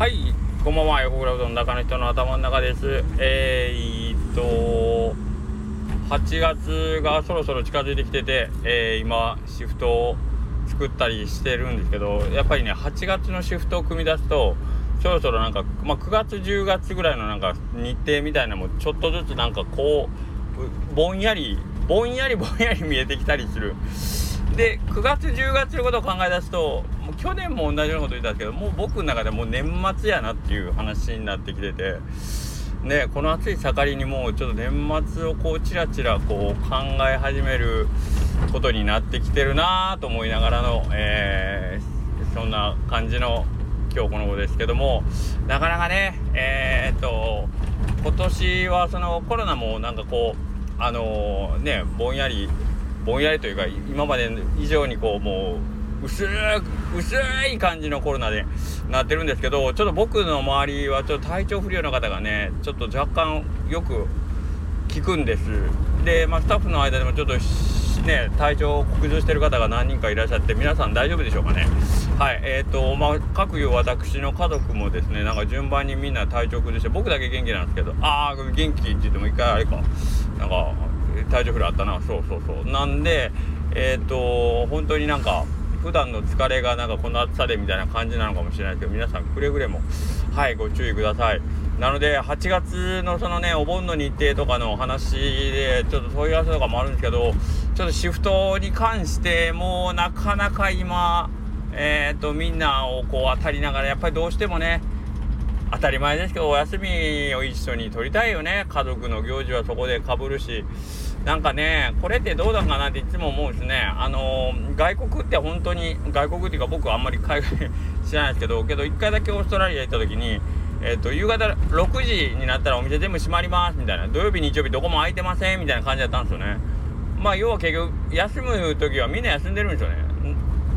はいこんばんは。横倉うどん中の人の頭の中です。えー、っと8月がそろそろ近づいてきてて、えー、今シフトを作ったりしてるんですけどやっぱりね8月のシフトを組み出すとそろそろなんか、まあ、9月10月ぐらいのなんか日程みたいなのもちょっとずつなんかこうぼんやりぼんやりぼんやり見えてきたりする。で9月10月のことを考え出すと去年も同じようなこと言ったんですけどもう僕の中でもう年末やなっていう話になってきててねこの暑い盛りにもうちょっと年末をこうちらちらこう考え始めることになってきてるなと思いながらの、えー、そんな感じの今日この頃ですけどもなかなかねえー、っと今年はそのコロナもなんかこうあのー、ねぼんやりぼんやりというか今まで以上にこうもう薄薄い感じのコロナでなってるんですけどちょっと僕の周りはちょっと体調不良の方がねちょっと若干よく聞くんです。で、まあ、スタッフの間でもちょっとね体調を崩してる方が何人かいらっしゃって皆さん大丈夫でしょうかね。はいえーとまあ各いう私の家族もですねなんか順番にみんな体調崩して僕だけ元気なんですけどああ元気って言っても一回あれか。なんか体調不良あったな。そうそうそう。なんでえっ、ー、と本当になんか普段の疲れがなんかこの暑さでみたいな感じなのかもしれないですけど皆さんくれぐれもはいご注意ください。なので8月のそのねお盆の日程とかの話でちょっと問い合わせとかもあるんですけどちょっとシフトに関してもうなかなか今えっ、ー、とみんなをこう当たりながらやっぱりどうしてもね当たり前ですけどお休みを一緒に取りたいよね。家族の行事はそこでかぶるしなんかねこれってどうだかなっていつも思うんですね。あのー、外国って本当に外国っていうか僕はあんまり海外知らないですけど けど1回だけオーストラリア行った時にえーと、夕方6時になったらお店全部閉まりますみたいな土曜日日曜日どこも空いてませんみたいな感じだったんですよね。まあ要は結局休む時はみんな休んでるんですよね。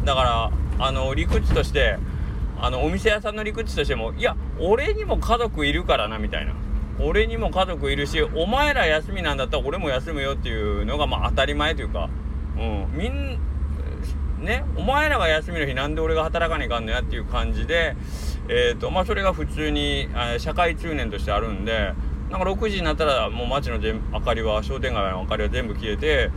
だからあの理屈としてあのお店屋さんの理屈としてもいや俺にも家族いるからなみたいな。俺にも家族いるしお前ら休みなんだったら俺も休むよっていうのがまあ当たり前というか、うん、みんねお前らが休みの日なんで俺が働かねえかんのやっていう感じでえっ、ー、とまあそれが普通に社会通念としてあるんでなんか6時になったらもう街の明かりは商店街の明かりは全部消えて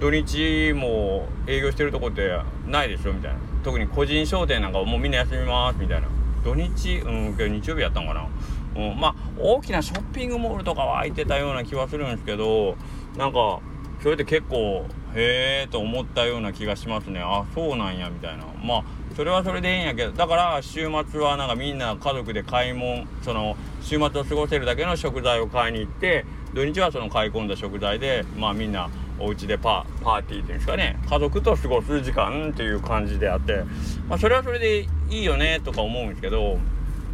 土日も営業してるとこってないでしょみたいな。特に個人商店なんかもうみんな休みますみたいな。土日うん日曜日やったんかな、うん、まあ大きなショッピングモールとかは空いてたような気はするんですけどなんかそれって結構へえと思ったような気がしますね。あそうなんやみたいな。まあそれはそれでいいんやけど。だから週末はなんかみんな家族で買い物その週末を過ごせるだけの食材を買いに行って土日はその買い込んだ食材でまあみんなお家でパパーティーっていうんですかね。家族と過ごす時間っていう感じであって、まあ、それはそれでいいよねとか思うんですけど、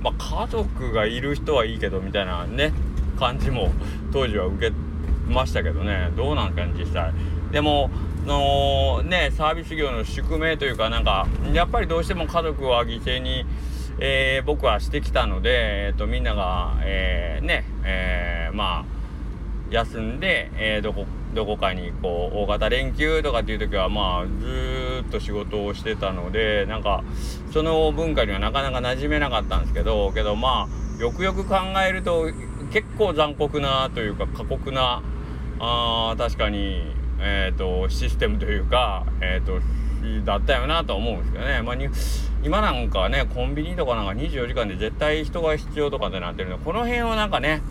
まあ、家族がいる人はいいけどみたいなね感じも 当時は受けましたけどねどうなんかね実際。でものねサービス業の宿命というかなんかやっぱりどうしても家族は犠牲に、えー、僕はしてきたので、えーと、みんなが、えー、ね、えー、まあ休んで、え、どこどこかにこう大型連休とかっていう時はまあずっとと仕事をしてたのでなんかその文化にはなかなか馴染めなかったんですけどけどまあよくよく考えると結構残酷なというか過酷なあ確かに、えーと、システムというか、えーと、だったよなと思うんですけどね、まあ、今なんかねコンビニとかなんか24時間で絶対人が必要とかってなってるのでこの辺はなんかね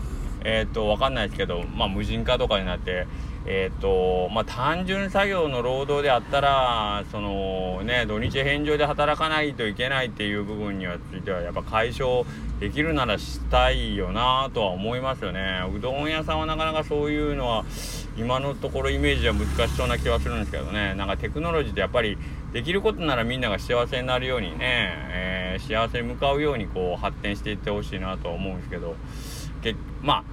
えっ、ー、と分かんないですけど、まあ、無人化とかになってえっ、ー、とまあ単純作業の労働であったらそのね土日返上で働かないといけないっていう部分にはついてはやっぱ解消できるならしたいよなとは思いますよね。うどん屋さんはなかなかそういうのは今のところイメージは難しそうな気はするんですけどね。なんかテクノロジーってやっぱりできることならみんなが幸せになるようにね、えー、幸せに向かうようにこう発展していってほしいなとは思うんですけど。まあ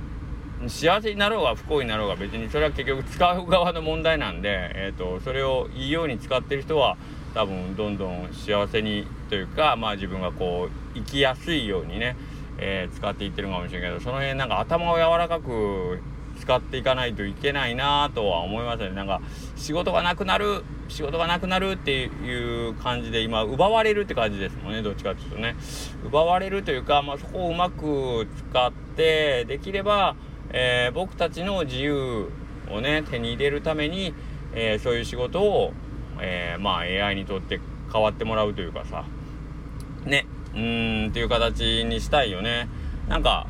幸せになろうが不幸になろうが別にそれは結局使う側の問題なんで、えーと、それをいいように使ってる人は多分どんどん幸せにというか、まあ、自分がこう生きやすいようにね、えー、使っていってるかもしれないけどその辺なんか頭を柔らかく使っていかないといけないなとは思いますね。なんか仕事がなくなる仕事がなくなるっていう感じで今奪われるって感じですもんねどっちかっていうとね。奪われるというか、まあ、そこをうまく使ってできれば、えー、僕たちの自由をね手に入れるために、えー、そういう仕事を、えー、まあ AI にとって変わってもらうというかさねうんっていう形にしたいよね。なんか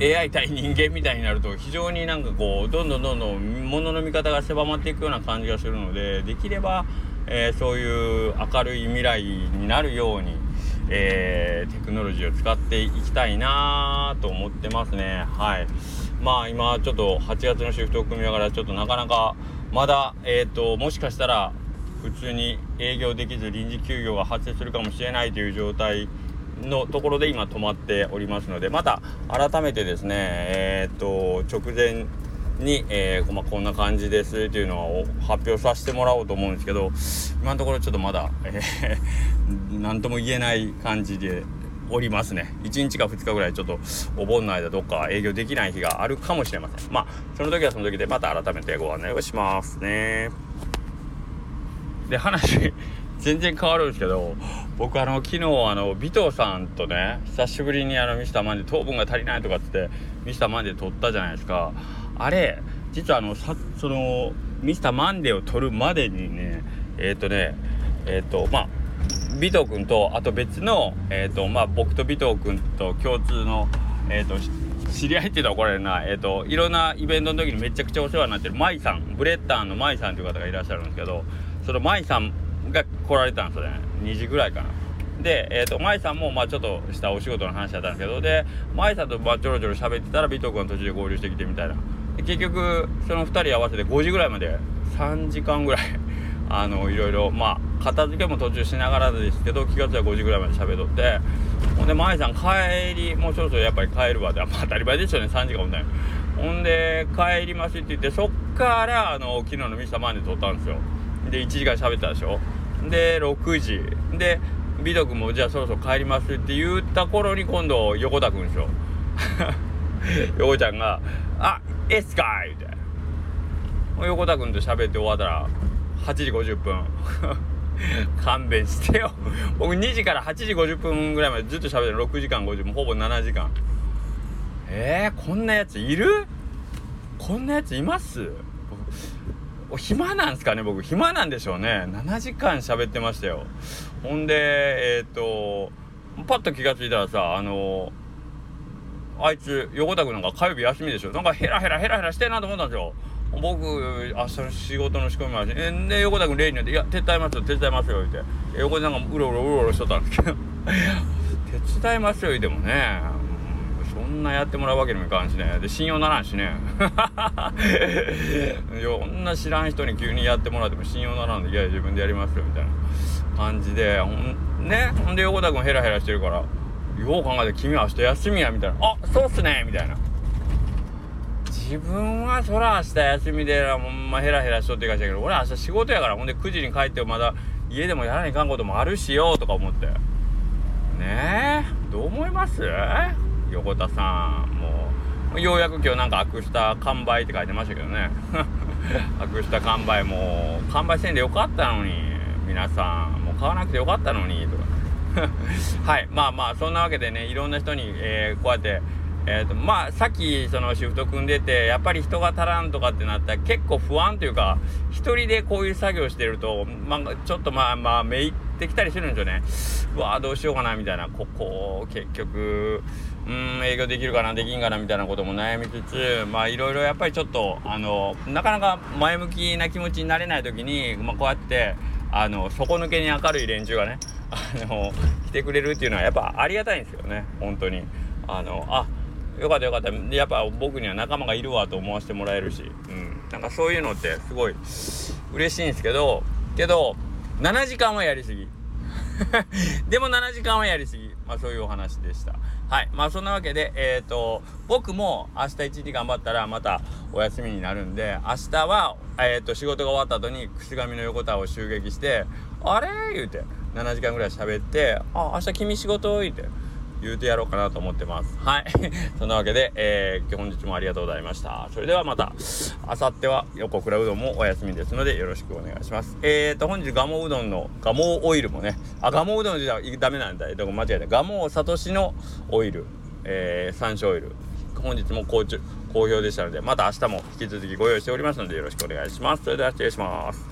AI 対人間みたいになると非常になんかこうどんどんどんどん物の見方が狭まっていくような感じがするのでできれば、え、そういう明るい未来になるように、えー、テクノロジーを使っていきたいなと思ってますね。はい。まあ今ちょっと8月のシフトを組みながらちょっとなかなかまだえっ、ー、ともしかしたら普通に営業できず臨時休業が発生するかもしれないという状態のところで今止まっておりますのでまた改めてですねえー、っと直前に、えーまあ、こんな感じですっていうのを発表させてもらおうと思うんですけど今のところちょっとまだ、えー、何とも言えない感じでおりますね。1日か2日ぐらいちょっとお盆の間どっか営業できない日があるかもしれません。まあその時はその時でまた改めてご案内をしますね。で話 全然変わるんですけど僕あの昨日あの尾藤さんとね久しぶりにあのミスターマンデー糖分が足りないとかっつってミスターマンデー撮ったじゃないですか。あれ実はあのさそのミスターマンデーを撮るまでにねえっ、ー、とねえっ、ー、とまあ尾藤君とあと別のえ、ー、とまあ僕と尾藤君と共通のえっ、と知り合いって言ったら怒られるな、えっ、と、いろんなイベントの時にめちゃくちゃお世話になってる舞さん、ブレッダーの舞さんという方がいらっしゃるんですけど、その舞さんが来られたんですよね。2時ぐらいかな。で、えーと、舞さんもまあちょっとしたお仕事の話だったんですけどで舞さんとまあちょろちょろ喋ってたら尾藤君が途中で合流してきてみたいな。結局その2人合わせて5時ぐらいまで3時間ぐらい あのいろいろまあ片付けも途中しながらですけど気が付いたら5時ぐらいまで喋っとってほんで舞さん帰りもうそろそろやっぱり帰るわって、まあ、当たり前ですよね3時間ほんでほんで帰りますって言ってそっからあの昨日のミスターマンで撮ったんですよ。で1時間喋ったでしょ。で6時。で美徳もじゃあそろそろ帰りますって言った頃に今度横田くんですよ 横ちゃんが「あエスカイ!」みたいな横田くんと喋って終わったら8時50分。勘弁してよ。僕2時から8時50分ぐらいまでずっと喋ってる。6時間50分ほぼ7時間。えー、こんなやついる？こんなやついます？暇なんすかね？僕暇なんでしょうね。7時間喋ってましたよ。ほんでえっ、ー、とパッと気が付いたらさあのあいつ横田君なんか火曜日休みでしょ。なんかヘラヘラヘラヘラしてんなと思ったんですよ。僕明日の仕事の仕込みもあるしで横田君例によって「いや手伝いますよ手伝いますよ」って。横田さんがうろうろうろうろしとったんですけど。手伝いますよ言うてもね。そんなやってもらうわけにもいかんしね。で信用ならんしね。いやこんな知らん人に急にやってもらっても信用ならんでいや自分でやりますよみたいな感じで。ほんね？ほんで横田君ヘラヘラしてるから。よう考えて君は明日休みやみたいな。あそうっすねみたいな。自分はそら明日休みでほんまヘラヘラしとってかしたけど俺明日仕事やからほんで9時に帰ってまだ家でもやらないかんこともあるしよとか思って。ねえどう思います？横田さんもう。ようやく今日なんか悪した完売って書いてましたけどね。悪した完売もう完売せんでよかったのに皆さん。もう買わなくてよかったのにとか。はいまあまあそんなわけでねいろんな人に、えー、こうやってえーとまあ、さっきそのシフト組んでてやっぱり人が足らんとかってなったら結構不安というか一人でこういう作業してると、まあ、ちょっとまあまあめいってきたりするんですよね。うわどうしようかなみたいな。ここ結局うん営業できるかなできんかなみたいなことも悩みつつまあいろいろやっぱりちょっとあのなかなか前向きな気持ちになれない時に、まあ、こうやってあの底抜けに明るい連中がねあの来てくれるっていうのはやっぱありがたいんですよね。本当に。あのあよかったよかった。やっぱ僕には仲間がいるわと思わせてもらえるし、うん、なんかそういうのってすごい嬉しいんですけど。けど7時間はやりすぎ。でも7時間はやりすぎ。まあそういうお話でした。はい。まあそんなわけでえっ、ー、と僕も明日一日頑張ったらまたお休みになるんで明日はえっ、ー、と仕事が終わった後に串上の横田を襲撃してあれ？言うて。7時間ぐらい喋って「あ明日君仕事?」言うて言うてやろうかなと思ってます。はい。そんなわけで、えー、本日もありがとうございました。それではまたあさっては横倉うどんもお休みですのでよろしくお願いします。えーと本日ガモうどんのガモオイルもねあガモうどんじゃダメなんだ。どこ間違えた。ガモサトシのオイルえー、山椒オイル。本日も好好評でしたのでまた明日も引き続きご用意しておりますのでよろしくお願いします。それでは失礼します